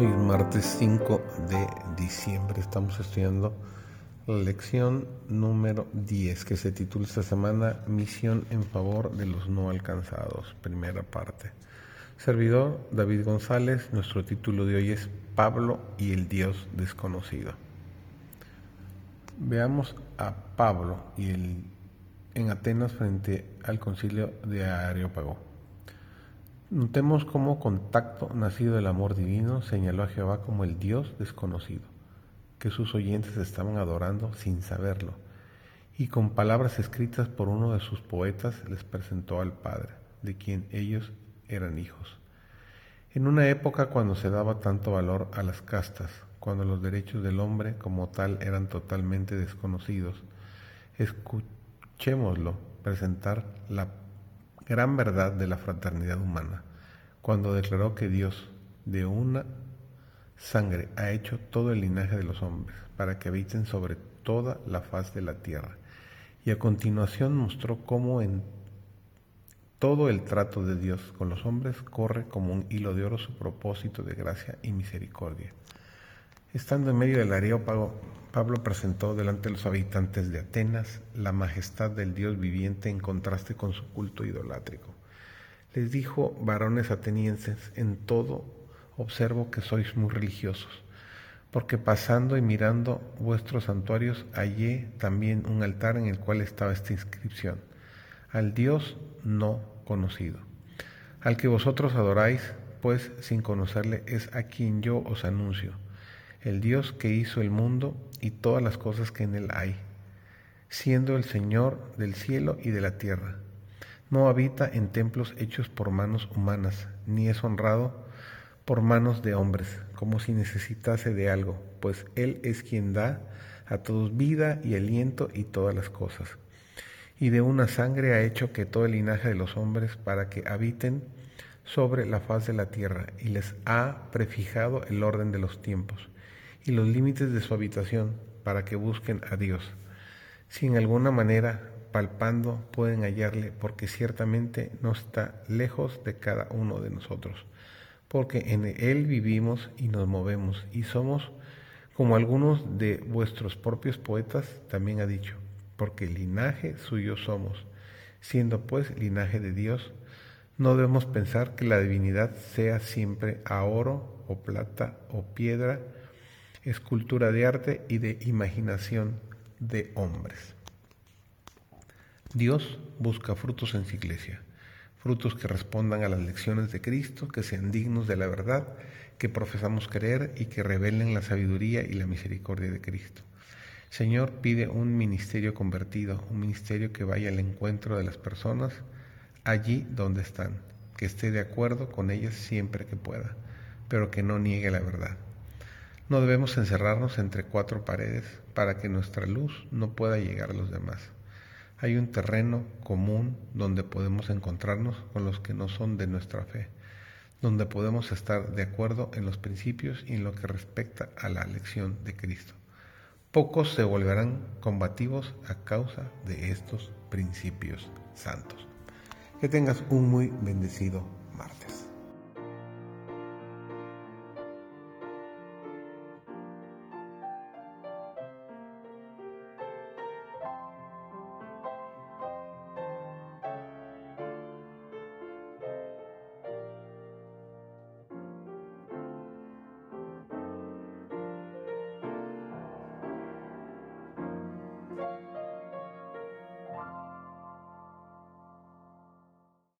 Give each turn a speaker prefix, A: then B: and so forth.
A: Hoy es martes 5 de diciembre. Estamos estudiando la lección número 10 que se titula esta semana Misión en favor de los no alcanzados, primera parte. Servidor David González, nuestro título de hoy es Pablo y el Dios desconocido. Veamos a Pablo y el, en Atenas frente al concilio de Areópago. Notemos cómo contacto nacido del amor divino señaló a Jehová como el Dios desconocido, que sus oyentes estaban adorando sin saberlo, y con palabras escritas por uno de sus poetas les presentó al Padre, de quien ellos eran hijos. En una época cuando se daba tanto valor a las castas, cuando los derechos del hombre como tal eran totalmente desconocidos, escuchémoslo presentar la gran verdad de la fraternidad humana, cuando declaró que Dios de una sangre ha hecho todo el linaje de los hombres, para que habiten sobre toda la faz de la tierra. Y a continuación mostró cómo en todo el trato de Dios con los hombres corre como un hilo de oro su propósito de gracia y misericordia. Estando en medio del areópago, Pablo presentó delante de los habitantes de Atenas la majestad del Dios viviente en contraste con su culto idolátrico. Les dijo, varones atenienses, en todo observo que sois muy religiosos, porque pasando y mirando vuestros santuarios hallé también un altar en el cual estaba esta inscripción, al Dios no conocido. Al que vosotros adoráis, pues sin conocerle es a quien yo os anuncio el Dios que hizo el mundo y todas las cosas que en él hay, siendo el Señor del cielo y de la tierra. No habita en templos hechos por manos humanas, ni es honrado por manos de hombres, como si necesitase de algo, pues Él es quien da a todos vida y aliento y todas las cosas. Y de una sangre ha hecho que todo el linaje de los hombres para que habiten sobre la faz de la tierra, y les ha prefijado el orden de los tiempos y los límites de su habitación para que busquen a Dios. Si en alguna manera palpando pueden hallarle, porque ciertamente no está lejos de cada uno de nosotros, porque en Él vivimos y nos movemos, y somos como algunos de vuestros propios poetas también ha dicho, porque linaje suyo somos. Siendo pues linaje de Dios, no debemos pensar que la divinidad sea siempre a oro o plata o piedra, escultura de arte y de imaginación de hombres. Dios busca frutos en su iglesia, frutos que respondan a las lecciones de Cristo, que sean dignos de la verdad que profesamos creer y que revelen la sabiduría y la misericordia de Cristo. Señor pide un ministerio convertido, un ministerio que vaya al encuentro de las personas allí donde están, que esté de acuerdo con ellas siempre que pueda, pero que no niegue la verdad. No debemos encerrarnos entre cuatro paredes para que nuestra luz no pueda llegar a los demás. Hay un terreno común donde podemos encontrarnos con los que no son de nuestra fe, donde podemos estar de acuerdo en los principios y en lo que respecta a la lección de Cristo. Pocos se volverán combativos a causa de estos principios santos. Que tengas un muy bendecido